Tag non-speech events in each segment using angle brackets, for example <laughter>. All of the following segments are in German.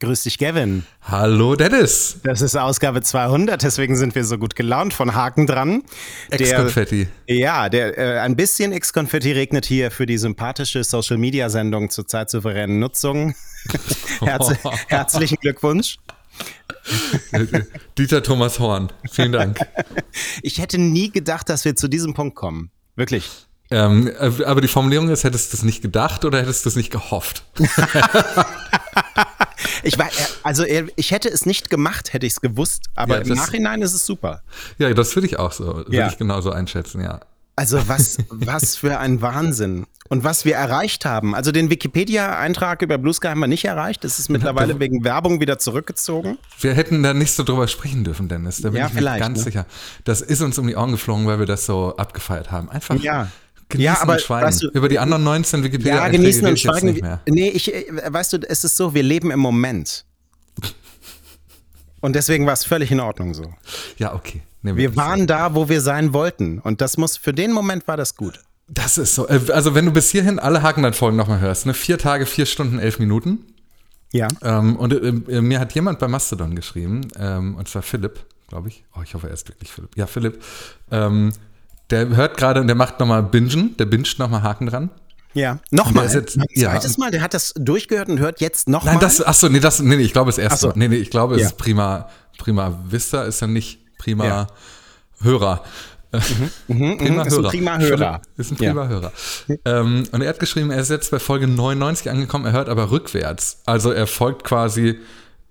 Grüß dich, Gavin. Hallo, Dennis. Das ist Ausgabe 200, deswegen sind wir so gut gelaunt von Haken dran. Ex-Konfetti. Ja, der, äh, ein bisschen Ex-Konfetti regnet hier für die sympathische Social-Media-Sendung zur zeitsouveränen Nutzung. <laughs> Herz, herzlichen Glückwunsch. Dieter Thomas Horn, vielen Dank. Ich hätte nie gedacht, dass wir zu diesem Punkt kommen. Wirklich. Ähm, äh, aber die Formulierung ist, hättest du es nicht gedacht oder hättest du es nicht gehofft? <laughs> ich war, also ich hätte es nicht gemacht, hätte ich es gewusst, aber ja, im Nachhinein ist es super. Ja, das würde ich auch so, würde ja. ich genauso einschätzen, ja. Also was, was für ein Wahnsinn. Und was wir erreicht haben. Also den Wikipedia-Eintrag über Blue Sky haben wir nicht erreicht. Das ist mittlerweile wegen Werbung wieder zurückgezogen. Wir hätten da nicht so drüber sprechen dürfen, Dennis. Da bin ja, ich mir ganz ne? sicher. Das ist uns um die Ohren geflogen, weil wir das so abgefeiert haben. Einfach. Ja. Genießen ja, aber, und schweigen. Weißt du, Über die anderen 19 Wikipedia Ja, genießen und schweigen. Nicht mehr. Nee, ich, äh, weißt du, es ist so, wir leben im Moment. Und deswegen war es völlig in Ordnung so. Ja, okay. wir waren da, wo wir sein wollten. Und das muss, für den Moment war das gut. Das ist so. Äh, also, wenn du bis hierhin alle Hakenland-Folgen nochmal hörst, ne? Vier Tage, vier Stunden, elf Minuten. Ja. Ähm, und äh, mir hat jemand bei Mastodon geschrieben, ähm, und zwar Philipp, glaube ich. Oh, ich hoffe, er ist wirklich Philipp. Ja, Philipp. Ähm, der hört gerade und der macht nochmal Bingen, der binscht nochmal Haken dran. Ja, nochmal. Ein zweites ja. Mal, der hat das durchgehört und hört jetzt nochmal. Nein, das, achso, nee, das, nee, nee, ich glaube, es erst so. Nee, nee, ich glaube, es ja. ist prima, prima Vista, ist ja nicht prima ja. Hörer. Mhm, mhm, prima ist Hörer. Ein prima Hörer. Ist ein prima ja. Hörer. Ähm, und er hat geschrieben, er ist jetzt bei Folge 99 angekommen, er hört aber rückwärts. Also er folgt quasi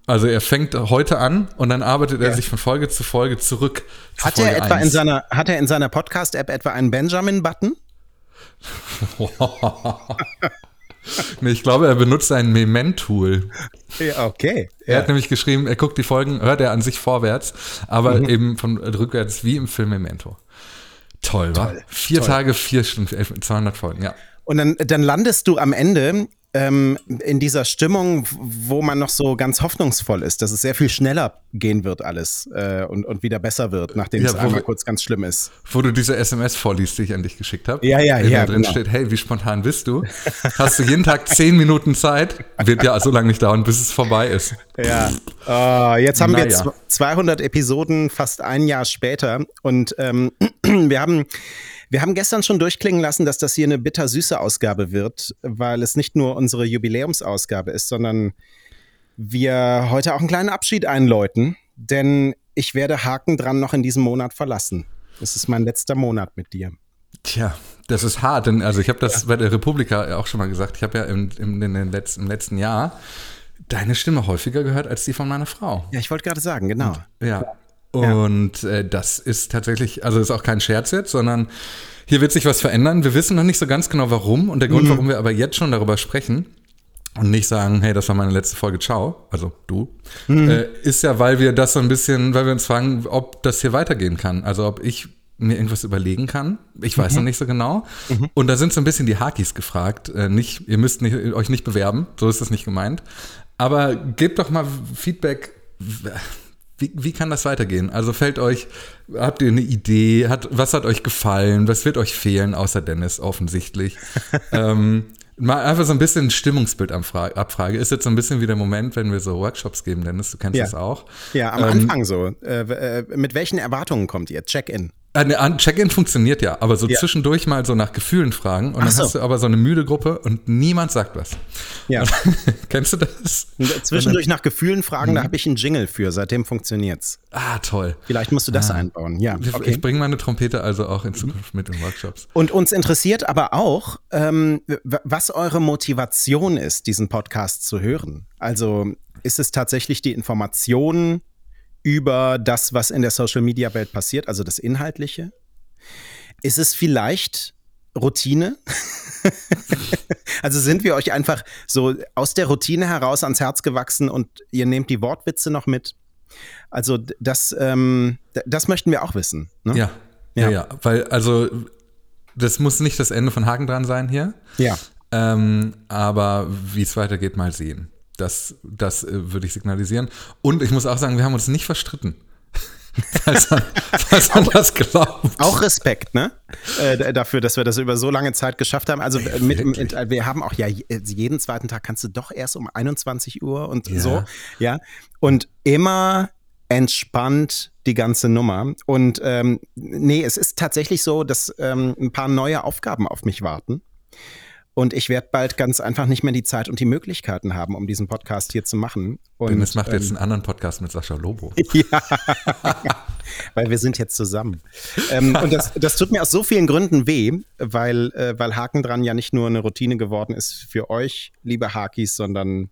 also er fängt heute an und dann arbeitet er sich von Folge zu Folge zurück. Zu hat Folge er etwa 1. in seiner, hat er in seiner Podcast-App etwa einen Benjamin-Button? <laughs> nee, ich glaube, er benutzt ein Memento-Tool. Ja, okay. Er ja. hat nämlich geschrieben, er guckt die Folgen, hört er an sich vorwärts, aber mhm. eben von rückwärts wie im Film Memento. Toll, Toll. wa? Vier Toll. Tage, vier Stunden, 200 Folgen, ja. Und dann, dann landest du am Ende ähm, in dieser Stimmung, wo man noch so ganz hoffnungsvoll ist, dass es sehr viel schneller gehen wird alles äh, und, und wieder besser wird, nachdem ja, es einmal kurz ganz schlimm ist. Wo du diese SMS vorliest, die ich an dich geschickt habe. Ja, ja, ja. Da drin genau. steht, hey, wie spontan bist du? Hast du jeden Tag zehn Minuten Zeit? Wird ja so lange nicht dauern, bis es vorbei ist. Ja. Uh, jetzt haben naja. wir 200 Episoden, fast ein Jahr später und ähm, <clears throat> wir haben wir haben gestern schon durchklingen lassen, dass das hier eine bittersüße Ausgabe wird, weil es nicht nur unsere Jubiläumsausgabe ist, sondern wir heute auch einen kleinen Abschied einläuten, denn ich werde Haken dran noch in diesem Monat verlassen. Es ist mein letzter Monat mit dir. Tja, das ist hart, denn also ich habe das ja. bei der Republika auch schon mal gesagt. Ich habe ja im, im, im, letzten, im letzten Jahr deine Stimme häufiger gehört als die von meiner Frau. Ja, ich wollte gerade sagen, genau. Und, ja. Und ja. äh, das ist tatsächlich, also ist auch kein Scherz jetzt, sondern hier wird sich was verändern. Wir wissen noch nicht so ganz genau warum. Und der Grund, mhm. warum wir aber jetzt schon darüber sprechen und nicht sagen, hey, das war meine letzte Folge, ciao, also du, mhm. äh, ist ja, weil wir das so ein bisschen, weil wir uns fragen, ob das hier weitergehen kann. Also ob ich mir irgendwas überlegen kann. Ich weiß mhm. noch nicht so genau. Mhm. Und da sind so ein bisschen die Hakis gefragt. Äh, nicht, ihr müsst nicht, euch nicht bewerben, so ist das nicht gemeint. Aber gebt doch mal Feedback wie, wie kann das weitergehen? Also fällt euch, habt ihr eine Idee? Hat, was hat euch gefallen? Was wird euch fehlen, außer Dennis offensichtlich? <laughs> ähm, mal einfach so ein bisschen ein Stimmungsbild abfrage. Ist jetzt so ein bisschen wie der Moment, wenn wir so Workshops geben, Dennis, du kennst ja. das auch. Ja, am ähm, Anfang so. Äh, äh, mit welchen Erwartungen kommt ihr? Check-in. Äh, Check-in funktioniert ja, aber so ja. zwischendurch mal so nach Gefühlen fragen und dann so. hast du aber so eine müde Gruppe und niemand sagt was. Ja. <laughs> kennst du das? Zwischendurch nach Gefühlen fragen, mhm. da habe ich einen Jingle für, seitdem funktioniert's. Ah, toll. Vielleicht musst du das ah. einbauen, ja. Okay. Ich bringe meine Trompete also auch in Zukunft mit in Workshops. Und uns interessiert aber auch, ähm, was eure Motivation ist, diesen Podcast zu hören. Also ist es tatsächlich die Information, über das, was in der Social-Media-Welt passiert, also das Inhaltliche? Ist es vielleicht Routine? <laughs> also sind wir euch einfach so aus der Routine heraus ans Herz gewachsen und ihr nehmt die Wortwitze noch mit? Also das, ähm, das möchten wir auch wissen. Ne? Ja, ja, ja, ja, weil also das muss nicht das Ende von Haken dran sein hier. Ja. Ähm, aber wie es weitergeht, mal sehen. Das, das äh, würde ich signalisieren. Und ich muss auch sagen, wir haben uns nicht verstritten. <laughs> falls man, falls man das glaubt. Auch Respekt, ne? Äh, dafür, dass wir das über so lange Zeit geschafft haben. Also äh, mit, mit, wir haben auch ja jeden zweiten Tag kannst du doch erst um 21 Uhr und ja. so, ja. Und immer entspannt die ganze Nummer. Und ähm, nee, es ist tatsächlich so, dass ähm, ein paar neue Aufgaben auf mich warten. Und ich werde bald ganz einfach nicht mehr die Zeit und die Möglichkeiten haben, um diesen Podcast hier zu machen. Und, Denn es macht jetzt ähm, einen anderen Podcast mit Sascha Lobo. <laughs> ja, <laughs> weil wir sind jetzt zusammen. ähm, und das, das tut mir aus so vielen Gründen weh, weil, äh, weil Haken dran ja nicht nur eine Routine geworden ist für euch, liebe Hakis, sondern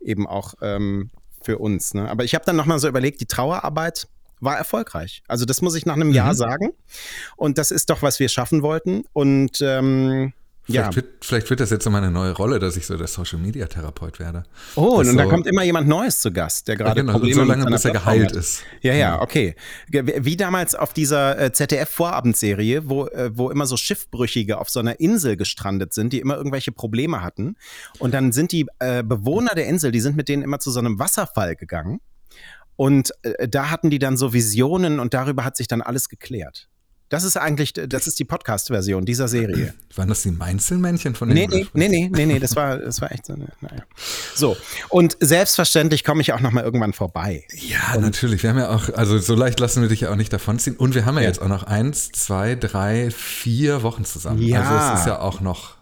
eben auch ähm, für uns. Ne? Aber ich habe dann nochmal so überlegt, die Trauerarbeit war erfolgreich. Also das muss ich nach einem mhm. Jahr sagen. Und das ist doch, was wir schaffen wollten. Und ähm, Vielleicht, ja. wird, vielleicht wird das jetzt so meine neue Rolle, dass ich so der Social Media Therapeut werde. Oh, und so, da kommt immer jemand Neues zu Gast, der gerade ja, genau, Probleme so lange, bis er geheilt hat. ist. Ja, ja, okay. Wie damals auf dieser äh, ZDF-Vorabendserie, wo, äh, wo immer so Schiffbrüchige auf so einer Insel gestrandet sind, die immer irgendwelche Probleme hatten. Und dann sind die äh, Bewohner der Insel, die sind mit denen immer zu so einem Wasserfall gegangen. Und äh, da hatten die dann so Visionen und darüber hat sich dann alles geklärt. Das ist eigentlich, das ist die Podcast-Version dieser Serie. <laughs> Waren das die Meinzelmännchen von den Nee, nee, nee, nee, nee, nee, das war, das war echt so, naja. So. Und selbstverständlich komme ich auch noch mal irgendwann vorbei. Ja, und natürlich. Wir haben ja auch, also so leicht lassen wir dich ja auch nicht davonziehen. Und wir haben ja, ja. jetzt auch noch eins, zwei, drei, vier Wochen zusammen. Ja. Also es ist ja auch noch,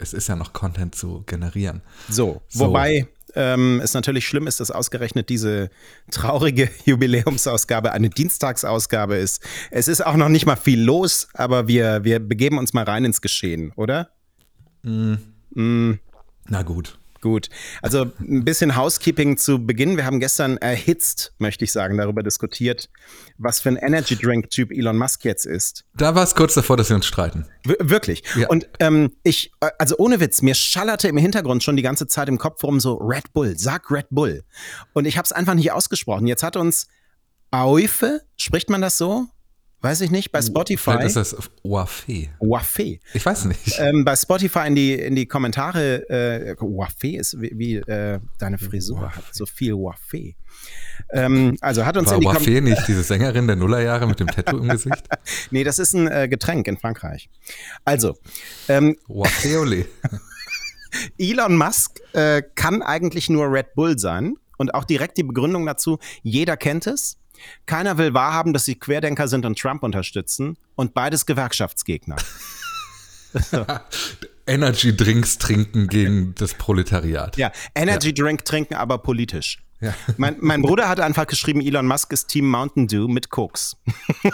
es ist ja noch Content zu generieren. So, so. wobei, ähm, es natürlich schlimm ist, dass ausgerechnet diese traurige <laughs> Jubiläumsausgabe eine Dienstagsausgabe ist. Es ist auch noch nicht mal viel los, aber wir, wir begeben uns mal rein ins Geschehen, oder? Mm. Mm. Na gut. Gut. Also ein bisschen Housekeeping zu Beginn. Wir haben gestern erhitzt, möchte ich sagen, darüber diskutiert, was für ein Energy Drink Typ Elon Musk jetzt ist. Da war es kurz davor, dass wir uns streiten. W wirklich. Ja. Und ähm, ich, also ohne Witz, mir schallerte im Hintergrund schon die ganze Zeit im Kopf rum so Red Bull, sag Red Bull. Und ich habe es einfach nicht ausgesprochen. Jetzt hat uns Aufe, spricht man das so? Weiß ich nicht, bei Spotify. Vielleicht ist das Wafé. Wafé. Ich weiß nicht. Ähm, bei Spotify in die, in die Kommentare, äh, Wafé ist wie, wie äh, deine Frisur hat, so viel Wafé. Ähm, also hat uns War in die Wafé nicht diese Sängerin der Nullerjahre mit dem Tattoo im Gesicht? <laughs> nee, das ist ein äh, Getränk in Frankreich. Also. Ähm, Wafé ole. <laughs> Elon Musk äh, kann eigentlich nur Red Bull sein. Und auch direkt die Begründung dazu, jeder kennt es. Keiner will wahrhaben, dass sie Querdenker sind und Trump unterstützen und beides Gewerkschaftsgegner. <laughs> Energy Drinks trinken gegen das Proletariat. Ja, Energy ja. Drink trinken, aber politisch. Ja. Mein, mein, Bruder hat einfach geschrieben, Elon Musk ist Team Mountain Dew mit Koks. <laughs>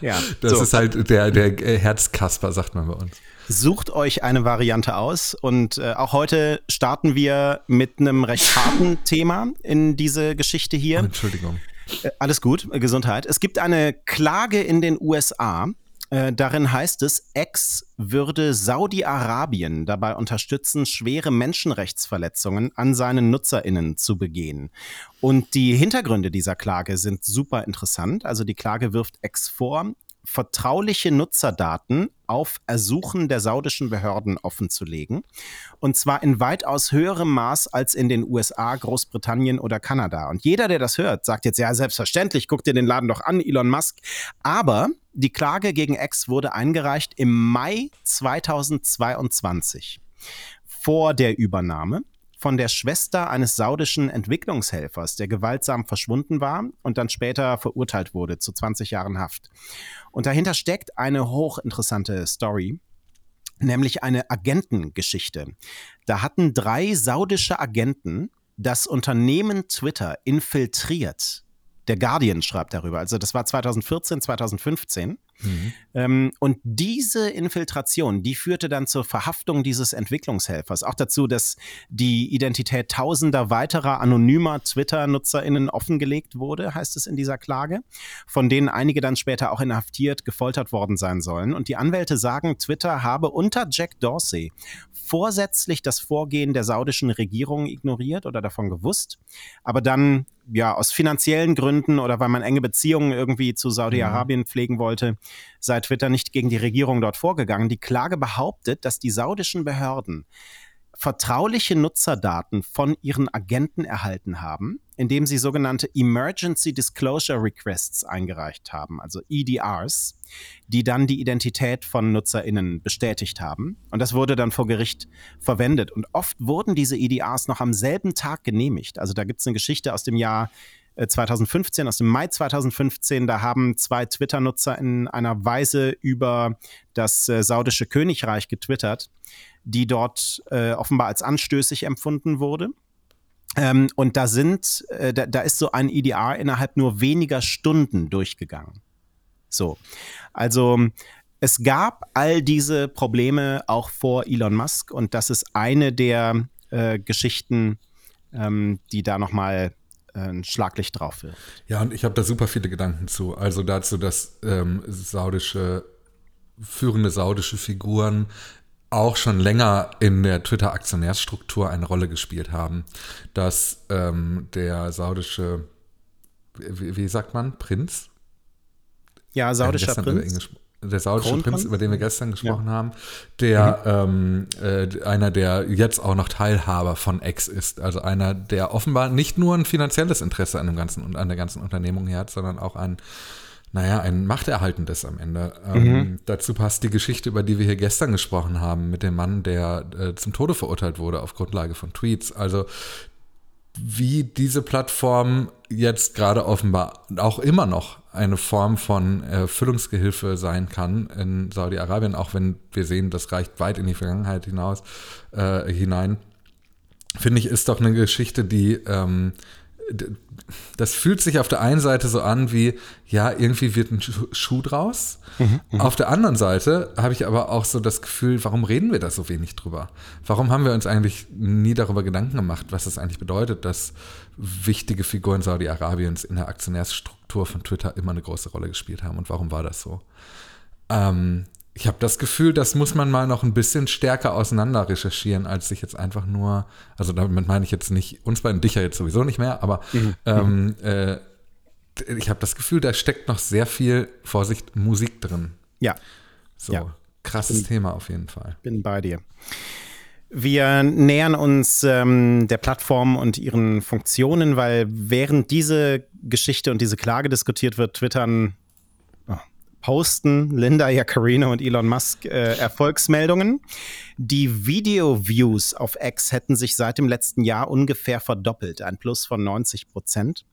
ja, das so. ist halt der, der Herzkasper, sagt man bei uns. Sucht euch eine Variante aus und äh, auch heute starten wir mit einem recht harten <laughs> Thema in diese Geschichte hier. Entschuldigung. Äh, alles gut, äh, Gesundheit. Es gibt eine Klage in den USA. Äh, darin heißt es, Ex würde Saudi-Arabien dabei unterstützen, schwere Menschenrechtsverletzungen an seinen NutzerInnen zu begehen. Und die Hintergründe dieser Klage sind super interessant. Also die Klage wirft Ex vor, vertrauliche Nutzerdaten auf Ersuchen der saudischen Behörden offenzulegen. Und zwar in weitaus höherem Maß als in den USA, Großbritannien oder Kanada. Und jeder, der das hört, sagt jetzt, ja, selbstverständlich, guck dir den Laden doch an, Elon Musk. Aber die Klage gegen X wurde eingereicht im Mai 2022 vor der Übernahme von der Schwester eines saudischen Entwicklungshelfers, der gewaltsam verschwunden war und dann später verurteilt wurde zu 20 Jahren Haft. Und dahinter steckt eine hochinteressante Story, nämlich eine Agentengeschichte. Da hatten drei saudische Agenten das Unternehmen Twitter infiltriert. Der Guardian schreibt darüber. Also das war 2014, 2015. Mhm. Ähm, und diese Infiltration, die führte dann zur Verhaftung dieses Entwicklungshelfers. Auch dazu, dass die Identität tausender weiterer anonymer Twitter-NutzerInnen offengelegt wurde, heißt es in dieser Klage, von denen einige dann später auch inhaftiert, gefoltert worden sein sollen. Und die Anwälte sagen, Twitter habe unter Jack Dorsey vorsätzlich das Vorgehen der saudischen Regierung ignoriert oder davon gewusst, aber dann ja aus finanziellen Gründen oder weil man enge Beziehungen irgendwie zu Saudi-Arabien mhm. pflegen wollte, sei Twitter nicht gegen die Regierung dort vorgegangen. Die Klage behauptet, dass die saudischen Behörden vertrauliche Nutzerdaten von ihren Agenten erhalten haben, indem sie sogenannte Emergency Disclosure Requests eingereicht haben, also EDRs, die dann die Identität von Nutzerinnen bestätigt haben. Und das wurde dann vor Gericht verwendet. Und oft wurden diese EDRs noch am selben Tag genehmigt. Also da gibt es eine Geschichte aus dem Jahr 2015, äh, aus dem Mai 2015, da haben zwei Twitter-Nutzer in einer Weise über das äh, saudische Königreich getwittert, die dort äh, offenbar als anstößig empfunden wurde. Ähm, und da sind, äh, da, da ist so ein EDR innerhalb nur weniger Stunden durchgegangen. So. Also es gab all diese Probleme auch vor Elon Musk und das ist eine der äh, Geschichten, ähm, die da nochmal äh, ein Schlaglicht drauf wirft. Ja, und ich habe da super viele Gedanken zu. Also dazu, dass ähm, saudische, führende saudische Figuren auch schon länger in der Twitter-Aktionärsstruktur eine Rolle gespielt haben, dass ähm, der saudische, wie, wie, sagt man, Prinz? Ja, saudischer Prinz. Der saudische Kronprinz, Prinz, über den wir gestern gesprochen ja. haben, der mhm. ähm, äh, einer, der jetzt auch noch Teilhaber von X ist, also einer, der offenbar nicht nur ein finanzielles Interesse an dem ganzen und an der ganzen Unternehmung hat, sondern auch ein naja, ein Machterhaltendes am Ende. Ähm, mhm. dazu passt die Geschichte, über die wir hier gestern gesprochen haben, mit dem Mann, der äh, zum Tode verurteilt wurde auf Grundlage von Tweets. Also wie diese Plattform jetzt gerade offenbar auch immer noch eine Form von Erfüllungsgehilfe sein kann in Saudi-Arabien, auch wenn wir sehen, das reicht weit in die Vergangenheit hinaus äh, hinein, finde ich, ist doch eine Geschichte, die ähm, das fühlt sich auf der einen Seite so an wie, ja, irgendwie wird ein Schuh draus. Mhm, mhm, auf der anderen Seite habe ich aber auch so das Gefühl, warum reden wir da so wenig drüber? Warum haben wir uns eigentlich nie darüber Gedanken gemacht, was es eigentlich bedeutet, dass wichtige Figuren Saudi-Arabiens in der Aktionärsstruktur von Twitter immer eine große Rolle gespielt haben und warum war das so? Ähm, ich habe das Gefühl, das muss man mal noch ein bisschen stärker auseinander recherchieren, als sich jetzt einfach nur, also damit meine ich jetzt nicht, uns beiden dich ja jetzt sowieso nicht mehr, aber mhm. ähm, äh, ich habe das Gefühl, da steckt noch sehr viel, Vorsicht, Musik drin. Ja. So, ja. krasses bin, Thema auf jeden Fall. Bin bei dir. Wir nähern uns ähm, der Plattform und ihren Funktionen, weil während diese Geschichte und diese Klage diskutiert wird, twittern posten Linda Yaccarino und Elon Musk äh, Erfolgsmeldungen. Die Video-Views auf X hätten sich seit dem letzten Jahr ungefähr verdoppelt, ein Plus von 90 Prozent.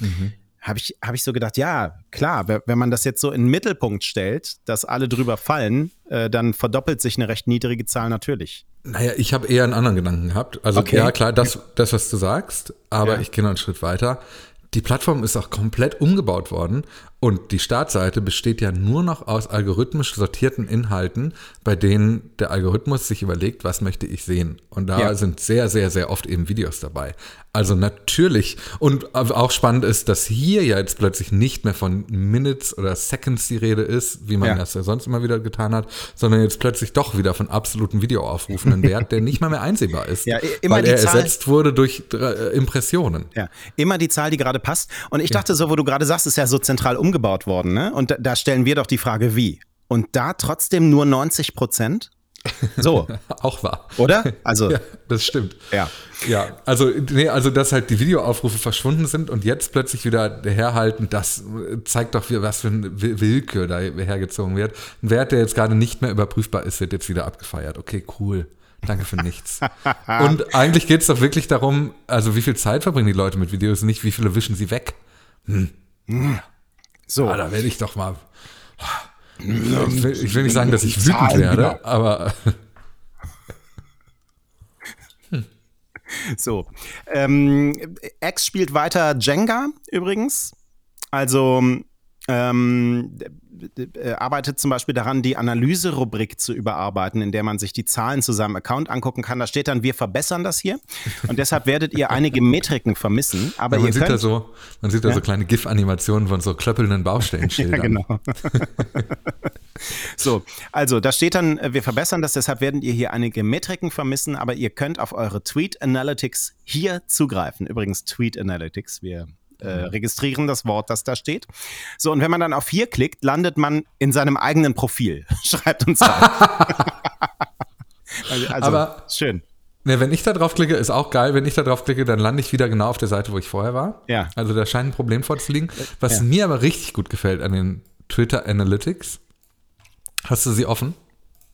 Mhm. Habe ich, hab ich so gedacht, ja, klar, wenn man das jetzt so in den Mittelpunkt stellt, dass alle drüber fallen, äh, dann verdoppelt sich eine recht niedrige Zahl natürlich. Naja, ich habe eher einen anderen Gedanken gehabt. Also okay. ja, klar, das, das, was du sagst, aber ja. ich gehe noch einen Schritt weiter. Die Plattform ist auch komplett umgebaut worden und die Startseite besteht ja nur noch aus algorithmisch sortierten Inhalten, bei denen der Algorithmus sich überlegt, was möchte ich sehen. Und da ja. sind sehr, sehr, sehr oft eben Videos dabei. Also natürlich. Und auch spannend ist, dass hier ja jetzt plötzlich nicht mehr von Minutes oder Seconds die Rede ist, wie man ja. das ja sonst immer wieder getan hat, sondern jetzt plötzlich doch wieder von absoluten Videoaufrufen, Wert, der nicht mal mehr einsehbar ist. <laughs> Ja, immer weil er Zahl, ersetzt wurde durch äh, Impressionen. Ja, immer die Zahl, die gerade passt. Und ich dachte so, wo du gerade sagst, ist ja so zentral umgebaut worden, ne? Und da, da stellen wir doch die Frage, wie? Und da trotzdem nur 90 Prozent? So. <laughs> auch wahr. Oder? Also. ja, das stimmt. Ja. Ja, also, nee, also, dass halt die Videoaufrufe verschwunden sind und jetzt plötzlich wieder herhalten, das zeigt doch, was für eine Willkür da hergezogen wird. Ein Wert, der jetzt gerade nicht mehr überprüfbar ist, wird jetzt wieder abgefeiert. Okay, cool. Danke für nichts. <laughs> und eigentlich geht es doch wirklich darum, also wie viel Zeit verbringen die Leute mit Videos, nicht wie viele wischen sie weg. Hm. So. Ah, da werde ich doch mal. Ich will, ich will nicht sagen, dass ich wütend werde, aber. <laughs> So. Ähm, X spielt weiter Jenga übrigens. Also ähm, äh, arbeitet zum Beispiel daran, die Analyserubrik zu überarbeiten, in der man sich die Zahlen zu seinem Account angucken kann. Da steht dann, wir verbessern das hier. Und deshalb werdet ihr einige Metriken vermissen. Aber ja, man, sieht könnt, da so, man sieht da ja. so kleine GIF-Animationen von so klöppelnden Baustellenschildern. <laughs> ja, genau. so, also da steht dann, äh, wir verbessern das, deshalb werden ihr hier einige Metriken vermissen, aber ihr könnt auf eure Tweet Analytics hier zugreifen. Übrigens Tweet Analytics, wir äh, registrieren das Wort, das da steht. So, und wenn man dann auf hier klickt, landet man in seinem eigenen Profil. <laughs> Schreibt uns <laughs> also, also, Aber schön. Ne, wenn ich da drauf klicke, ist auch geil. Wenn ich da drauf klicke, dann lande ich wieder genau auf der Seite, wo ich vorher war. Ja. Also da scheint ein Problem vorzuliegen. Was Ja. mir aber richtig gut gefällt an den Twitter Analytics. Hast du sie offen?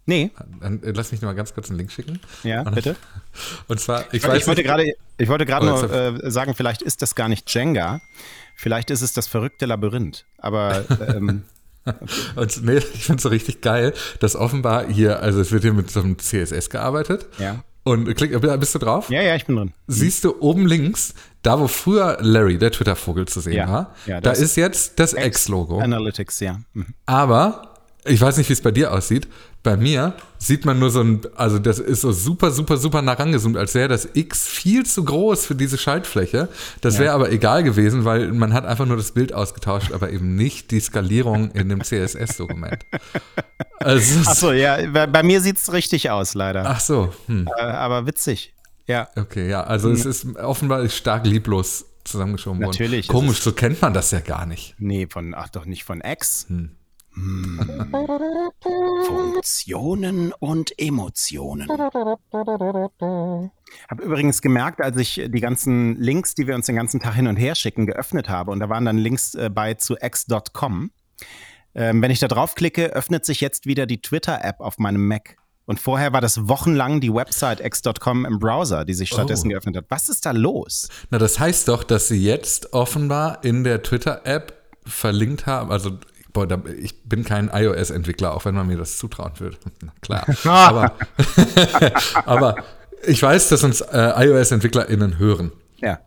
Nee, Dann, äh, lass mich noch mal ganz kurz einen Link schicken. ja, Und- bitte. <laughs> Und zwar, ich, Ich, weiß wollte nicht- gerade, ich wollte gerade Oh, nur äh, sagen, vielleicht ist das gar nicht Jenga. Vielleicht ist es das verrückte Labyrinth. Aber <laughs> ähm, Und nee, ich finde es so richtig geil, dass offenbar hier, also es wird hier mit so einem CSS gearbeitet. Ja. Und klick, bist du drauf? ja, ja, ich bin drin. Siehst du oben links, da wo früher Larry, der Twitter-Vogel, zu sehen Ja. war, Ja, da ist jetzt das X-Logo. Analytics, ja. Mhm. Aber, ich weiß nicht, wie es bei dir aussieht, bei mir sieht man nur so ein, also das ist so super, super, super nah rangezoomt, als wäre das X viel zu groß für diese Schaltfläche. Das wäre aber egal gewesen, weil man hat einfach nur das Bild ausgetauscht, aber eben nicht die Skalierung in dem CSS-Dokument. Also, es ist- Achso, ja, bei, bei mir sieht es richtig aus, leider. ach so, hm. Äh, aber witzig. Ja. okay, ja, also es ist offenbar stark lieblos zusammengeschoben worden. Natürlich, Komisch, so kennt man das ja gar nicht. Nee, von, ach doch nicht von X. Hm. Hm. Funktionen und Emotionen. Habe übrigens gemerkt, als ich die ganzen Links, die wir uns den ganzen Tag hin und her schicken, geöffnet habe, und da waren dann Links äh, bei zu x.com. Ähm, wenn ich da draufklicke, öffnet sich jetzt wieder die Twitter-App auf meinem Mac. Und vorher war das wochenlang die Website x.com im Browser, die sich stattdessen Oh. geöffnet hat. Was ist da los? Na, das heißt doch, dass sie jetzt offenbar in der Twitter-App verlinkt haben. Also, boah, da, ich bin kein iOS-Entwickler, auch wenn man mir das zutrauen würde. <laughs> Klar. aber, <laughs> aber ich weiß, dass uns äh, iOS-EntwicklerInnen hören. Ja.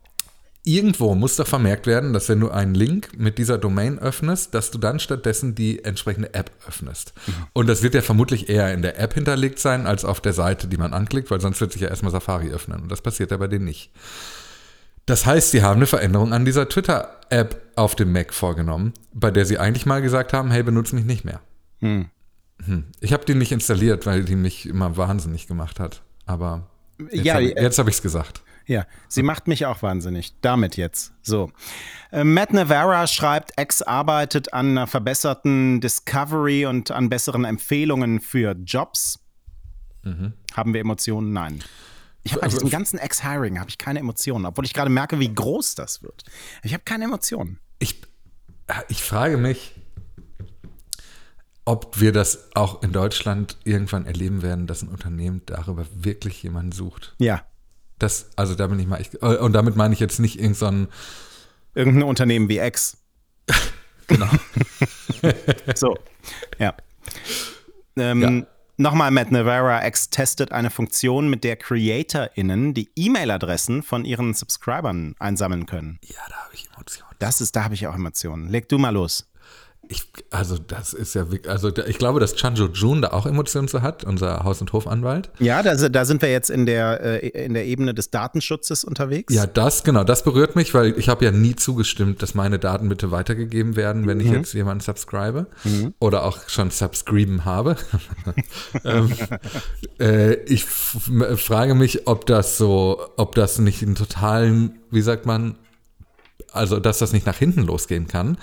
Irgendwo muss doch vermerkt werden, dass wenn du einen Link mit dieser Domain öffnest, dass du dann stattdessen die entsprechende App öffnest. Und das wird ja vermutlich eher in der App hinterlegt sein, als auf der Seite, die man anklickt, weil sonst wird sich ja erstmal Safari öffnen. Und das passiert ja bei denen nicht. Das heißt, sie haben eine Veränderung an dieser Twitter-App auf dem Mac vorgenommen, bei der sie eigentlich mal gesagt haben, hey, benutze mich nicht mehr. Hm. Hm. Ich habe die nicht installiert, weil die mich immer wahnsinnig gemacht hat. Aber jetzt Ja, habe ich äh, es hab gesagt. Ja, sie macht mich auch wahnsinnig. Damit jetzt. So. Äh, Matt Navarra schreibt, X arbeitet an einer verbesserten Discovery und an besseren Empfehlungen für Jobs. Haben wir Emotionen? Nein. Ich habe bei diesem ganzen Ex-Hiring habe ich keine Emotionen, obwohl ich gerade merke, wie groß das wird. Ich habe keine Emotionen. Ich, ich frage mich, ob wir das auch in Deutschland irgendwann erleben werden, dass ein Unternehmen darüber wirklich jemanden sucht. Ja. Das, also da bin ich mal echt, und damit meine ich jetzt nicht irgendein Irgendein Unternehmen wie X. <laughs> genau. <laughs> So, ja. Ähm, Ja. Nochmal, Matt Navarra X testet eine Funktion, mit der CreatorInnen die E-Mail-Adressen von ihren Subscribern einsammeln können. Ja, da habe ich Emotionen. Das ist, da habe ich auch Emotionen. Leg du mal los. Ich, also das ist ja also ich glaube, dass Chanjo Jun da auch Emotionen zu hat, unser Haus- und Hofanwalt. Ja, da, da sind wir jetzt in der, äh, in der Ebene des Datenschutzes unterwegs. Ja, das, genau, das berührt mich, weil ich habe ja nie zugestimmt, dass meine Daten bitte weitergegeben werden, wenn ich jetzt jemanden subscribe oder auch schon subscriben habe. <laughs> ähm, äh, ich frage mich, ob das so, ob das nicht einen totalen, wie sagt man, also dass das nicht nach hinten losgehen kann,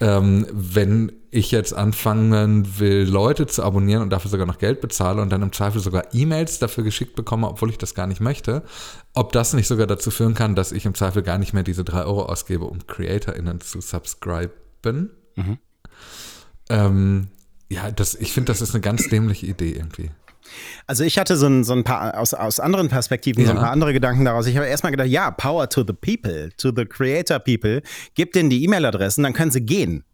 ähm, wenn ich jetzt anfangen will, Leute zu abonnieren und dafür sogar noch Geld bezahle und dann im Zweifel sogar E-Mails dafür geschickt bekomme, obwohl ich das gar nicht möchte, ob das nicht sogar dazu führen kann, dass ich im Zweifel gar nicht mehr diese drei Euro ausgebe, um CreatorInnen zu subscriben. Ähm, ja, das, ich finde, das ist eine ganz dämliche Idee irgendwie. Also ich hatte so ein, so ein paar, aus, aus anderen Perspektiven, so ein Ja. paar andere Gedanken daraus. Ich habe erstmal gedacht, ja, Power to the people, to the creator people. Gib denen die E-Mail-Adressen, dann können sie gehen.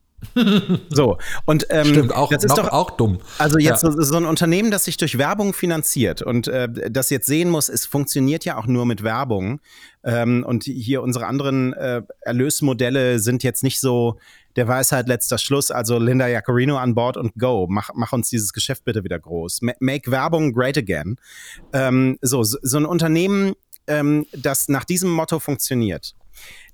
So, und ähm, Stimmt, auch, das ist doch auch dumm. Also jetzt Ja. so, so ein Unternehmen, das sich durch Werbung finanziert und äh, das jetzt sehen muss, es funktioniert ja auch nur mit Werbung. Ähm, und hier unsere anderen äh, Erlösmodelle sind jetzt nicht so der Weisheit letzter Schluss. Also Linda Jaccarino an Bord und go. Mach, mach uns dieses Geschäft bitte wieder groß. Ma- Make Werbung great again. Ähm, so, so so ein Unternehmen, ähm, das nach diesem Motto funktioniert,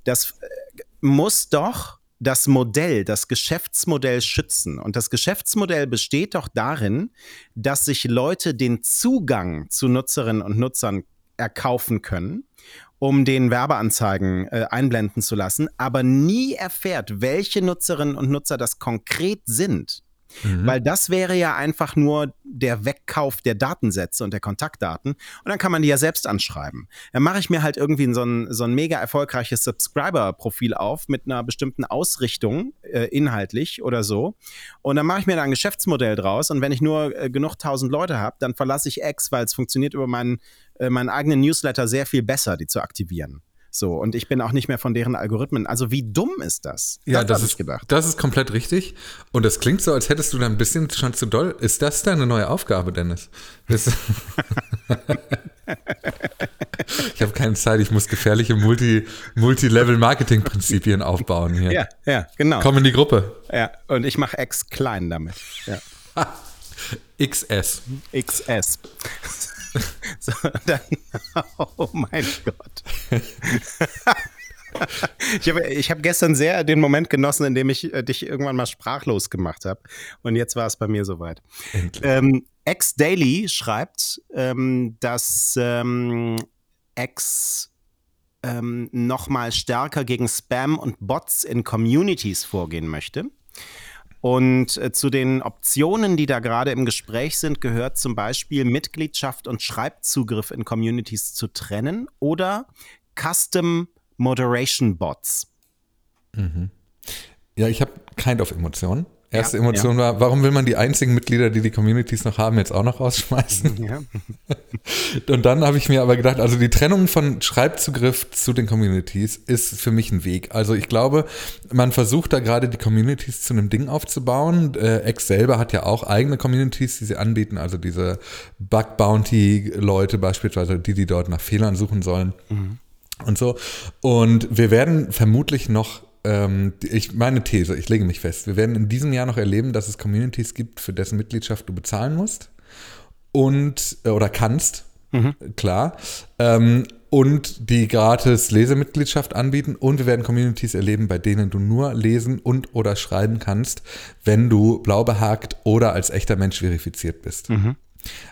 das äh, muss doch das Modell, das Geschäftsmodell schützen. Und das Geschäftsmodell besteht doch darin, dass sich Leute den Zugang zu Nutzerinnen und Nutzern erkaufen können, um den Werbeanzeigen äh, einblenden zu lassen, aber nie erfährt, welche Nutzerinnen und Nutzer das konkret sind. Mhm. Weil das wäre ja einfach nur der Wegkauf der Datensätze und der Kontaktdaten. Und dann kann man die ja selbst anschreiben. Dann mache ich mir halt irgendwie so ein, so ein mega erfolgreiches Subscriber-Profil auf mit einer bestimmten Ausrichtung, äh, inhaltlich oder so. Und dann mache ich mir da ein Geschäftsmodell draus. Und wenn ich nur äh, genug tausend Leute habe, dann verlasse ich X, weil es funktioniert über meinen, äh, meinen eigenen Newsletter sehr viel besser, die zu aktivieren. So, und ich bin auch nicht mehr von deren Algorithmen. Also, wie dumm ist das? Ja, das, das ist gedacht. Das ist komplett richtig. Und es klingt so, als hättest du da ein bisschen schon zu doll. Ist das deine neue Aufgabe, Dennis? <laughs> ich habe keine Zeit, ich muss gefährliche Multi, Multi-Level-Marketing-Prinzipien aufbauen hier. Ja, ja, genau. Komm in die Gruppe. Ja, und ich mache X klein damit. Ja. <laughs> XS. XS. <laughs> So, dann, <laughs> oh mein Gott. ich habe ich hab gestern sehr den Moment genossen, in dem ich äh, dich irgendwann mal sprachlos gemacht habe. Und jetzt war es bei mir soweit. Ähm, X Daily schreibt, ähm, dass ähm, X ähm, noch mal stärker gegen Spam und Bots in Communities vorgehen möchte. Und äh, zu den Optionen, die da gerade im Gespräch sind, gehört zum Beispiel Mitgliedschaft und Schreibzugriff in Communities zu trennen oder Custom Moderation Bots. Mhm. Ja, ich habe kind of Emotionen. Erste ja, Emotion ja. war, warum will man die einzigen Mitglieder, die die Communities noch haben, jetzt auch noch rausschmeißen? <laughs> Ja. Und dann habe ich mir aber gedacht, also die Trennung von Schreibzugriff zu den Communities ist für mich ein Weg. Also ich glaube, man versucht da gerade die Communities zu einem Ding aufzubauen. Äh, X selber hat ja auch eigene Communities, die sie anbieten, also diese Bug Bounty Leute beispielsweise, die die dort nach Fehlern suchen sollen. Mhm. Und so. Und wir werden vermutlich noch ähm, ich, meine These, ich lege mich fest, wir werden in diesem Jahr noch erleben, dass es Communities gibt, für dessen Mitgliedschaft du bezahlen musst und äh, oder kannst, mhm. klar. Ähm, und die gratis Lesemitgliedschaft anbieten. Und wir werden Communities erleben, bei denen du nur lesen und oder schreiben kannst, wenn du blau behagt oder als echter Mensch verifiziert bist. Mhm.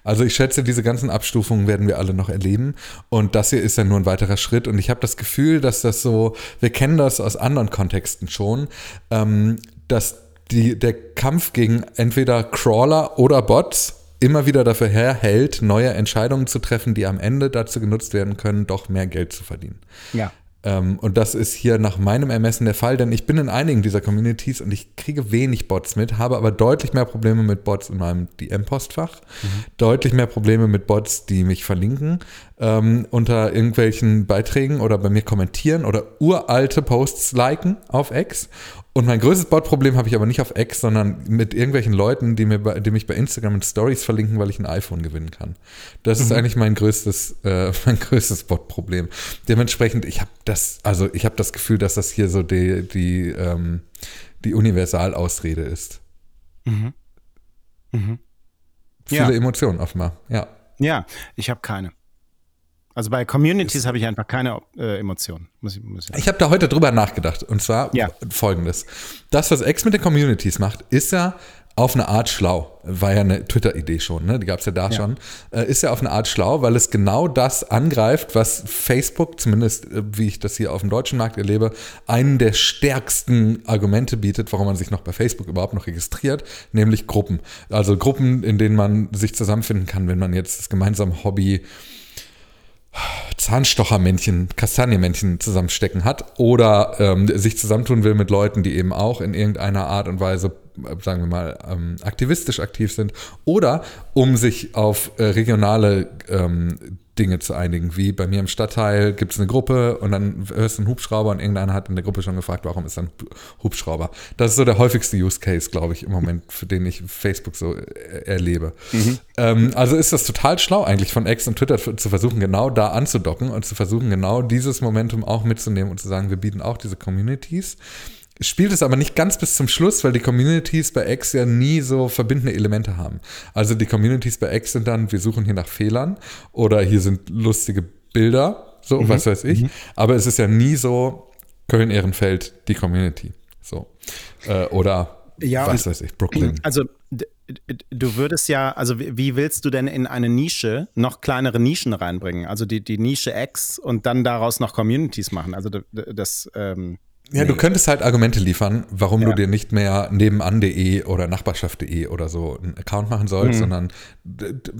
Also ich schätze, diese ganzen Abstufungen werden wir alle noch erleben. Und das hier ist dann nur ein weiterer Schritt. Und ich habe das Gefühl, dass das so, wir kennen das aus anderen Kontexten schon, ähm, dass die, der Kampf gegen entweder Crawler oder Bots immer wieder dafür herhält, neue Entscheidungen zu treffen, die am Ende dazu genutzt werden können, doch mehr Geld zu verdienen. Ja. Ähm, und das ist hier nach meinem Ermessen der Fall, denn ich bin in einigen dieser Communities und ich kriege wenig Bots mit, habe aber deutlich mehr Probleme mit Bots in meinem DM-Postfach, mhm. deutlich mehr Probleme mit Bots, die mich verlinken ähm, unter irgendwelchen Beiträgen oder bei mir kommentieren oder uralte Posts liken auf X und mein größtes Bot-Problem habe ich aber nicht auf X, sondern mit irgendwelchen Leuten, die, mir bei, die mich bei Instagram in Stories verlinken, weil ich ein iPhone gewinnen kann. Das mhm. ist eigentlich mein größtes, äh, <laughs> mein größtes Bot-Problem. Dementsprechend, ich habe das, also ich habe das Gefühl, dass das hier so die, die, ähm, die Universalausrede ist. Mhm. Mhm. Viele ja. Emotionen offenbar, ja. Ja, ich habe keine. Also bei Communities habe ich einfach keine äh, Emotionen. Muss ich muss ich, ich habe da heute drüber nachgedacht. Und zwar ja. folgendes. Das, was X mit den Communities macht, ist ja auf eine Art schlau. War ja eine Twitter-Idee schon, ne? Die gab es ja da ja. schon. Äh, ist ja auf eine Art schlau, weil es genau das angreift, was Facebook, zumindest äh, wie ich das hier auf dem deutschen Markt erlebe, einen der stärksten Argumente bietet, warum man sich noch bei Facebook überhaupt noch registriert, nämlich Gruppen. Also Gruppen, in denen man sich zusammenfinden kann, wenn man jetzt das gemeinsame Hobby Zahnstochermännchen, Kastanienmännchen zusammenstecken hat oder ähm, sich zusammentun will mit Leuten, die eben auch in irgendeiner Art und Weise, äh, sagen wir mal, ähm, aktivistisch aktiv sind oder um sich auf äh, regionale ähm, Dinge zu einigen. Wie bei mir im Stadtteil gibt es eine Gruppe und dann hörst du einen Hubschrauber und irgendeiner hat in der Gruppe schon gefragt, warum ist ein Hubschrauber? Das ist so der häufigste Use Case, glaube ich, im Moment, für den ich Facebook so äh, erlebe. Mhm. Ähm, also ist das total schlau eigentlich von X und Twitter zu versuchen, genau da anzudocken und zu versuchen, genau dieses Momentum auch mitzunehmen und zu sagen, wir bieten auch diese Communities spielt es aber nicht ganz bis zum Schluss, weil die Communities bei X ja nie so verbindende Elemente haben. Also die Communities bei X sind dann, wir suchen hier nach Fehlern oder hier sind lustige Bilder, so mhm. was weiß ich. Mhm. Aber es ist ja nie so Köln-Ehrenfeld, die Community. So. Äh, oder ja, was weiß ich, Brooklyn. Also du würdest ja, also wie willst du denn in eine Nische noch kleinere Nischen reinbringen? Also die, die Nische X und dann daraus noch Communities machen. Also das, ähm Ja, nee. du könntest halt Argumente liefern, warum ja. du dir nicht mehr nebenan.de oder nachbarschaft.de oder so einen Account machen sollst, mhm. sondern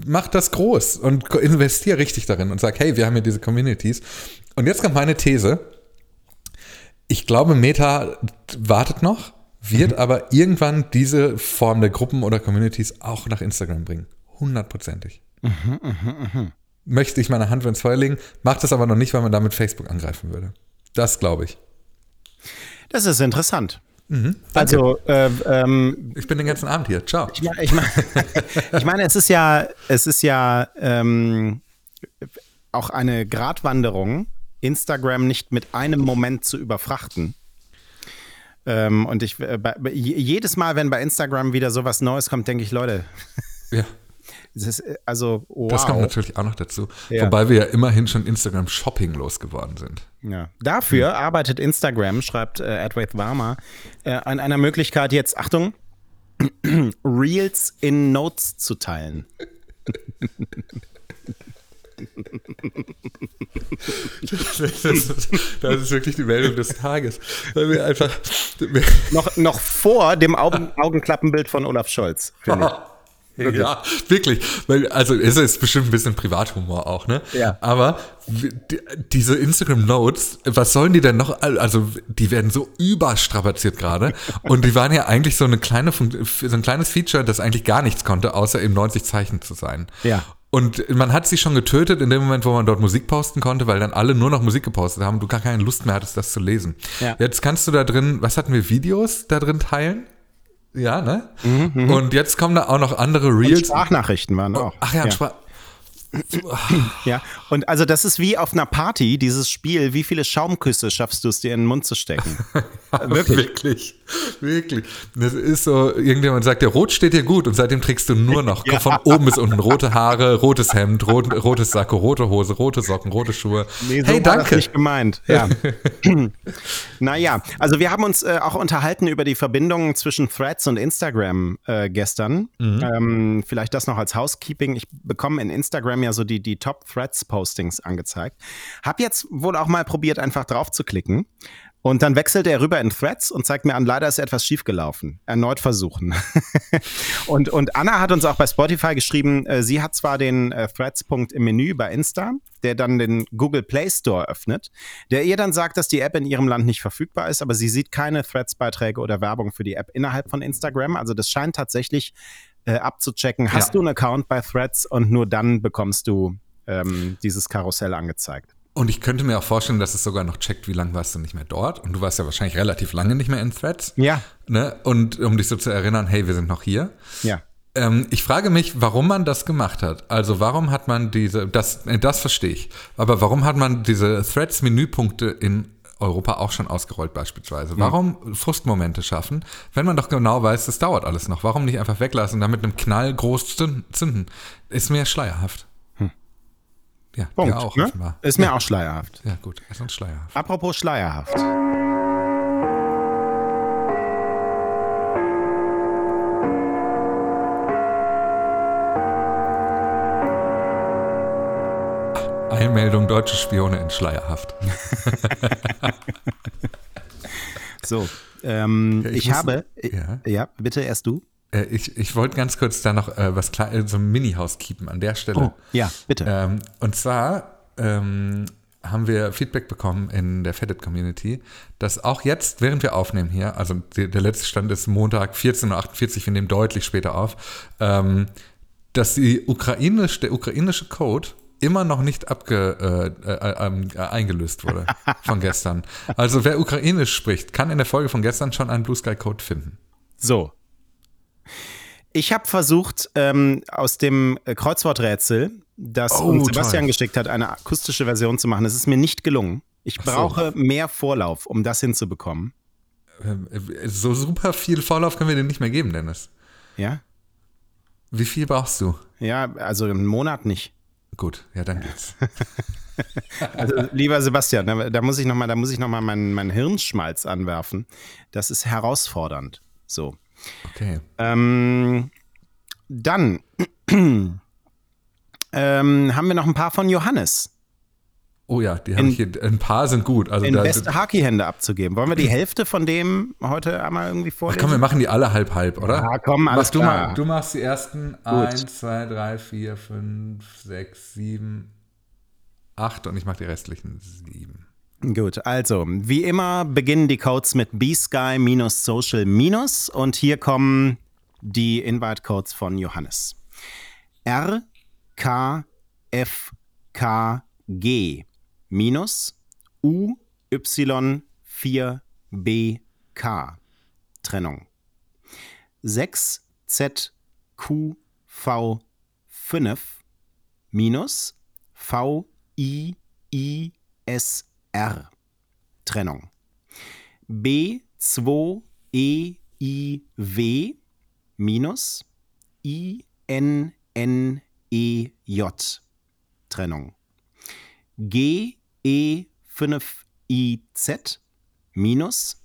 mach das groß und investier richtig darin und sag, hey, wir haben ja diese Communities. Und jetzt kommt meine These. Ich glaube, Meta wartet noch, wird mhm. aber irgendwann diese Form der Gruppen oder Communities auch nach Instagram bringen. Hundertprozentig. Mhm, mh, mh. Möchte ich meine Hand ins Feuer legen, macht das aber noch nicht, weil man damit Facebook angreifen würde. Das glaube ich. Das ist interessant. Mhm, also, äh, ähm, ich bin den ganzen Abend hier. Ciao. Ich, ich, mein, <laughs> ich meine, es ist ja, es ist ja ähm, auch eine Gratwanderung, Instagram nicht mit einem Moment zu überfrachten. Ähm, und ich, äh, bei, jedes Mal, wenn bei Instagram wieder sowas Neues kommt, denke ich, Leute. Ja. Das, äh, also, wow. Das kommt natürlich auch noch dazu. Ja. Wobei wir ja immerhin schon Instagram Shopping losgeworden sind. Ja. Dafür hm. arbeitet Instagram, schreibt äh, Edward Warmer, äh, an einer Möglichkeit jetzt, Achtung, <clears throat> Reels in Notes zu teilen. Das <laughs> ist, das, ist, wirklich die Meldung des Tages. Weil wir einfach. noch, noch vor dem Augen, Augenklappenbild von Olaf Scholz, finde ich. <laughs> Ja, wirklich. Weil, also es ist bestimmt ein bisschen Privathumor auch, ne? Ja. Aber diese Instagram Notes, was sollen die denn noch? Also die werden so überstrapaziert gerade. <laughs> und die waren ja eigentlich so eine kleine, so ein kleines Feature, das eigentlich gar nichts konnte, außer eben 90 Zeichen zu sein. Ja. Und man hat sie schon getötet in dem Moment, wo man dort Musik posten konnte, weil dann alle nur noch Musik gepostet haben, du gar keine Lust mehr hattest, das zu lesen. Ja. Jetzt kannst du da drin, was hatten wir, Videos da drin teilen? Ja, ne? Mhm, mhm, und jetzt kommen da auch noch andere Reels. Und Sprachnachrichten waren auch. Ach ja, ja. Sprach <clears throat> ja, und also das ist wie auf einer Party, dieses Spiel, wie viele Schaumküsse schaffst du es dir in den Mund zu stecken? <laughs> wirklich. wirklich. <laughs> Wirklich. Das ist so, irgendjemand sagt, der Rot steht dir gut und seitdem trägst du nur noch ja. von oben bis unten rote Haare, rotes Hemd, rot, rotes Sakko, rote Hose, rote Socken, rote Schuhe. Nee, so hey, danke. Das nicht gemeint. Ja. <laughs> <clears throat> naja, also wir haben uns äh, auch unterhalten über die Verbindungen zwischen Threads und Instagram äh, gestern. Mhm. Ähm, vielleicht das noch als Housekeeping. Ich bekomme in Instagram ja so die, die Top-Threads-Postings angezeigt. Hab jetzt wohl auch mal probiert, einfach drauf zu klicken. Und dann wechselt er rüber in Threads und zeigt mir an, leider ist etwas schiefgelaufen. Erneut versuchen. <laughs> und, und Anna hat uns auch bei Spotify geschrieben, äh, sie hat zwar den äh, Threads-Punkt im Menü bei Insta, der dann den Google Play Store öffnet, der ihr dann sagt, dass die App in ihrem Land nicht verfügbar ist, aber sie sieht keine Threads-Beiträge oder Werbung für die App innerhalb von Instagram. Also das scheint tatsächlich äh, abzuchecken, hast ja. du einen Account bei Threads und nur dann bekommst du ähm, dieses Karussell angezeigt. Und ich könnte mir auch vorstellen, dass es sogar noch checkt, wie lange warst du nicht mehr dort. Und du warst ja wahrscheinlich relativ lange nicht mehr in Threads. Ja. Ne? Und um dich so zu erinnern, hey, wir sind noch hier. Ja. Ähm, ich frage mich, warum man das gemacht hat. Also warum hat man diese, das, äh, das verstehe ich. Aber warum hat man diese Threads-Menüpunkte in Europa auch schon ausgerollt beispielsweise. Warum Frustmomente schaffen, wenn man doch genau weiß, das dauert alles noch? Warum nicht einfach weglassen und dann mit einem Knall groß zünden? Ist mir schleierhaft. Ja, Punkt, auch ne? Ist mir ja. auch schleierhaft. Ja, gut, ist uns schleierhaft. Apropos schleierhaft. Einmeldung deutsche Spione in Schleierhaft. <laughs> so, ähm, ich, ich muss, habe, ja. ja. bitte erst du. Äh, ich, ich wollte ganz kurz da noch äh, was klar, so ein Mini-Haus keepen an der Stelle. Oh, ja, bitte. Ähm, und zwar ähm, haben wir Feedback bekommen in der Fedit-Community, dass auch jetzt, während wir aufnehmen hier, also die, der letzte Stand ist Montag 14.48 Uhr, wir nehmen deutlich später auf, ähm, dass die ukrainisch, der ukrainische Code immer noch nicht abge, äh, äh, äh, eingelöst wurde <laughs> von gestern. Also wer Ukrainisch spricht, kann in der Folge von gestern schon einen Blue Sky Code finden. So. Ich habe versucht, ähm, aus dem Kreuzworträtsel, das oh, uns Sebastian toll. geschickt hat, eine akustische Version zu machen. Es ist mir nicht gelungen. Ich so. brauche mehr Vorlauf, um das hinzubekommen. Ähm, so super viel Vorlauf können wir dir nicht mehr geben, Dennis. Ja? Wie viel brauchst du? Ja, also einen Monat nicht. Gut, ja, dann geht's. <laughs> <laughs> also, lieber Sebastian, da, da muss ich nochmal, da muss ich noch mal meinen, meinen Hirnschmalz anwerfen. Das ist herausfordernd. So. Okay. Ähm, dann <clears throat> ähm, haben wir noch ein paar von Johannes. Oh ja, die habe ich hier. Ein paar sind gut. Also in da, beste Haki-Hände abzugeben. Wollen wir die <laughs> Hälfte von dem heute einmal irgendwie vorlesen? Ach komm, wir machen die alle halb halb, oder? Ja, komm, alles Mach du, klar. mal, du machst die ersten 1, 2, 3, 4, 5, 6, 7, 8 und ich mache die restlichen 7. Gut, also wie immer beginnen die Codes mit bsky minus social minus und hier kommen die Invite-Codes von Johannes. R, K, F, K, G minus U, Y, 4, B, K. Trennung. 6, Z, Q, V, 5 minus V, I, I, S, R. Trennung. B, 2, E, I, W minus I, N, N, E, J. Trennung. G, E, 5, I, Z minus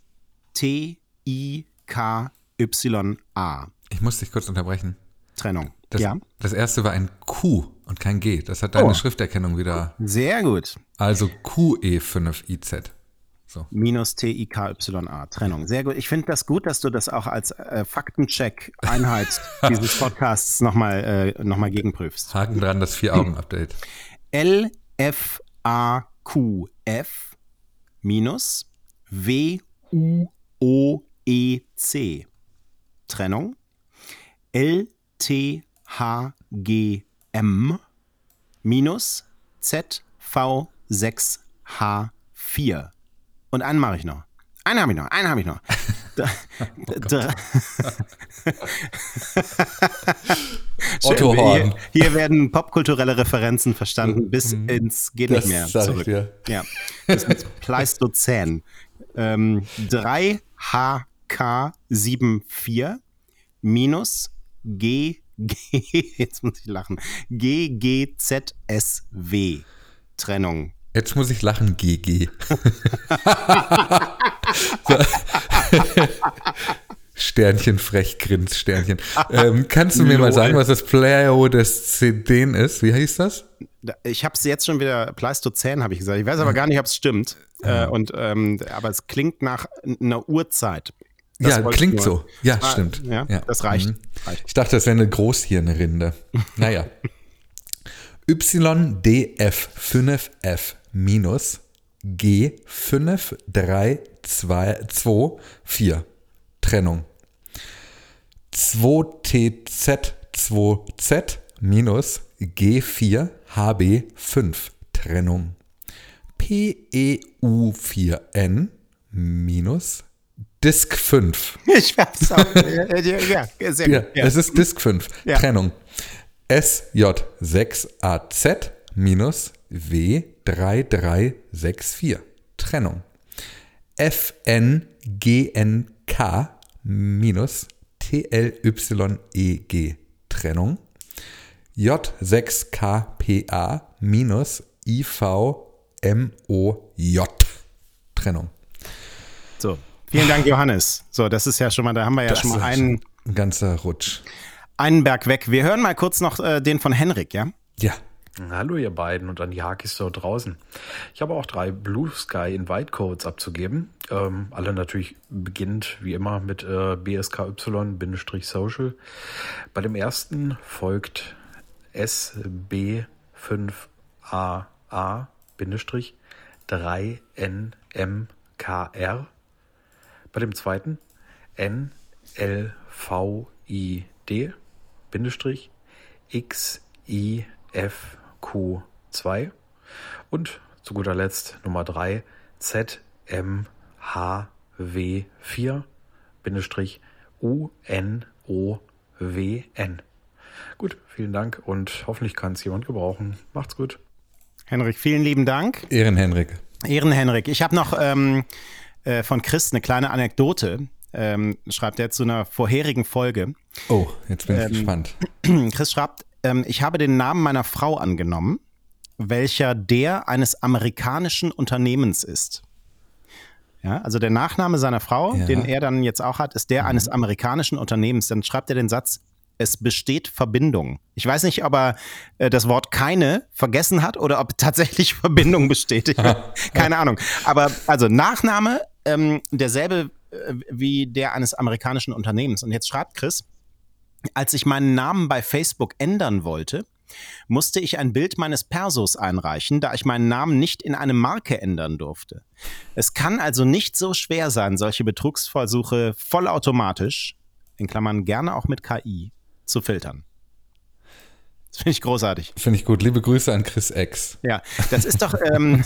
T, I, K, Y, A. Ich muss dich kurz unterbrechen. Trennung. Das, ja, das erste war ein Q und kein G. Das hat deine Oh. Schrifterkennung wieder. sehr gut. Also QE5IZ. So. Minus T-I-K-Y-A. Trennung. Sehr gut. Ich finde das gut, dass du das auch als äh, Faktencheck-Einheit <laughs> dieses Podcasts nochmal äh, noch mal gegenprüfst. Haken dran, das Vier-Augen-Update. L, F, A, Q, F minus W, U, O, E, C. Trennung. L, T, H, G, M minus Z, V, 6, H, 4. Und einen mache ich noch. Einen habe ich noch, einen habe ich noch. <laughs> Da- da- <laughs> Otto Horn. Hier, hier werden popkulturelle Referenzen verstanden bis ins geht Das nicht mehr zurück. Ja, das ist Pleistozän. Ähm, 3HK74 minus G, <laughs> jetzt muss ich lachen, GGZSW. Trennung. Jetzt muss ich lachen, GG. <laughs> Sternchen frech grins, Sternchen. Ähm, kannst du mir mal sagen, was das Pleistozän ist? Wie hieß das? Da- Ich habe es jetzt schon wieder Pleistozän, habe ich gesagt. Ich weiß aber gar nicht, ob es stimmt. Äh, und, ähm, aber es klingt nach einer Uhrzeit. Das ja, klingt so. Ja, Ah, stimmt. Ja, das reicht. Mhm. reicht. Ich dachte, das wäre eine Großhirnrinde. <laughs> Naja. YDF5F minus G5324 Trennung. 2TZ2Z minus G4HB5 Trennung. PEU4N minus Disk 5 <laughs> Ich hab's auch. ja, ja, ja, sehr ja, gut. Ja. es ist Disk 5. Ja. Trennung. SJ6AZ minus W3364. Trennung. FNGNK minus TLYEG. Trennung. J6KPA minus IVMOJ. Trennung. So, vielen Dank, Johannes. So, das ist ja schon mal, da haben wir ja Das schon mal einen, Ein ganzer Rutsch. einen Berg weg. Wir hören mal kurz noch äh, den von Henrik, ja? Ja. Hallo ihr beiden und an die Hakis dort draußen. Ich habe auch drei Blue Sky Invite Codes abzugeben. Ähm, alle natürlich beginnt wie immer mit äh, BSKY-Social. Bei dem ersten folgt SB5AA-3NMKR. Bei dem zweiten NLVID-XIFQ2 und zu guter Letzt Nummer 3 ZMHW4-UNOWN. Gut, vielen Dank und hoffentlich kann es jemand gebrauchen. Macht's gut. Henrik, vielen lieben Dank. Ehrenhenrik. Ehren Henrik. Ich habe noch ähm, äh, von Chris eine kleine Anekdote. Ähm, schreibt er zu einer vorherigen Folge. Oh, jetzt bin ich Ähm, gespannt. <clears throat> Chris schreibt, ähm, ich habe den Namen meiner Frau angenommen, welcher der eines amerikanischen Unternehmens ist. Ja, also der Nachname seiner Frau, Ja. Mhm. den er dann jetzt auch hat, ist der eines amerikanischen Unternehmens. Dann schreibt er den Satz, es besteht Verbindung. Ich weiß nicht, ob er äh, das Wort keine vergessen hat oder ob tatsächlich <laughs> Verbindung besteht. Ich, <laughs> keine Ahnung. Aber also Nachname ähm, derselbe äh, wie der eines amerikanischen Unternehmens. Und jetzt schreibt Chris, als ich meinen Namen bei Facebook ändern wollte, musste ich ein Bild meines Persos einreichen, da ich meinen Namen nicht in eine Marke ändern durfte. Es kann also nicht so schwer sein, solche Betrugsversuche vollautomatisch, in Klammern gerne auch mit KI, zu filtern. Das finde ich großartig. Finde ich gut. Liebe Grüße an Chris X. Ja, das ist doch, ähm,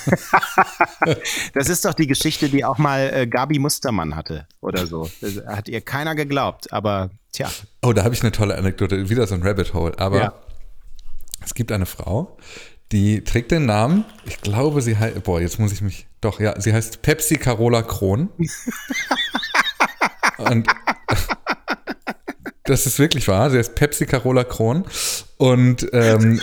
<laughs> das ist doch die Geschichte, die auch mal äh, Gabi Mustermann hatte oder so. Das hat ihr keiner geglaubt, aber tja. Oh, da habe ich eine tolle Anekdote. Wieder so ein Rabbit Hole. Aber ja. es gibt eine Frau, die trägt den Namen, ich glaube, sie heißt, boah, jetzt muss ich mich, doch, ja, sie heißt Pepsi Carola Kron. <laughs> Und das ist wirklich wahr. Sie heißt Pepsi Carola Kron. Und ähm,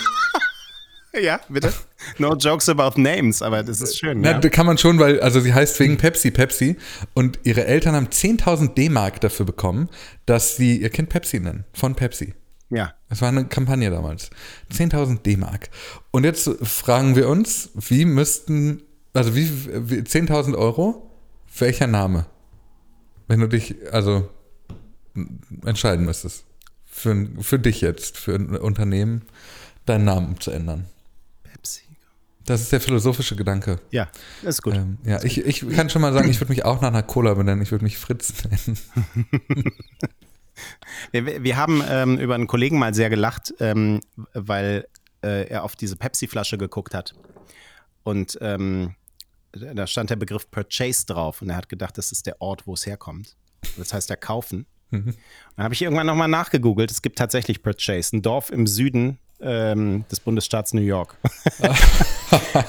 <laughs> ja, bitte. No jokes about names, aber das ist schön. Na, ja. Kann man schon, weil, also sie heißt wegen Pepsi Pepsi und ihre Eltern haben 10.000 D-Mark dafür bekommen, dass sie ihr Kind Pepsi nennen. Von Pepsi. Ja. Das war eine Kampagne damals. 10.000 D-Mark. Und jetzt fragen wir uns, wie müssten, also wie, wie 10.000 Euro, welcher Name? Wenn du dich, also entscheiden müsstest, für, für dich jetzt, für ein Unternehmen, deinen Namen zu ändern. Pepsi. Das ist der philosophische Gedanke. Ja, das ist gut. Ähm, ja, ich, ich kann schon mal sagen, ich würde mich auch nach einer Cola benennen. Ich würde mich Fritz nennen. <laughs> wir, wir, haben ähm, über einen Kollegen mal sehr gelacht, ähm, weil äh, er auf diese Pepsi-Flasche geguckt hat. Und ähm, da stand der Begriff Purchase drauf und er hat gedacht, das ist der Ort, wo es herkommt. Das heißt ja kaufen. Mhm. Dann habe ich irgendwann nochmal nachgegoogelt. Es gibt tatsächlich Purchase, ein Dorf im Süden ähm, des Bundesstaats New York. <laughs>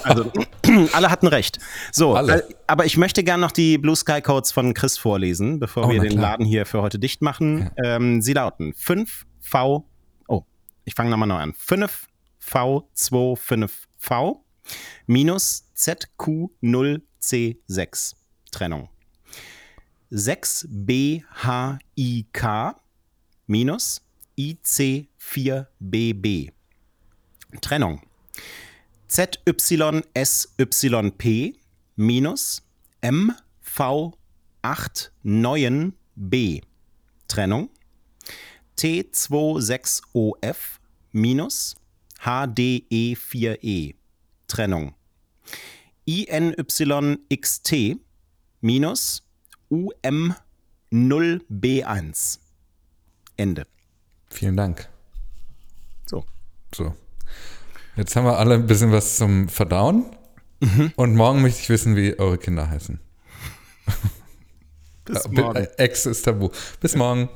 also <clears throat> alle hatten recht. So, alle. Aber ich möchte gerne noch die Blue Sky Codes von Chris vorlesen, bevor oh, wir den Laden hier für heute dicht machen. Ja. Ähm, sie lauten 5V, oh, ich fange nochmal neu an. 5V25V minus ZQ0C6. Trennung. 6BHIK minus IC4BB. Trennung. ZYSYP minus MV89B. Trennung. T26OF minus HDE4E. Trennung. INYXT minus UM0B1. Ende. Vielen Dank. So. So. Jetzt haben wir alle ein bisschen was zum Verdauen. Mhm. Und morgen möchte ich wissen, wie eure Kinder heißen. Bis morgen. Ex ist tabu. Bis morgen.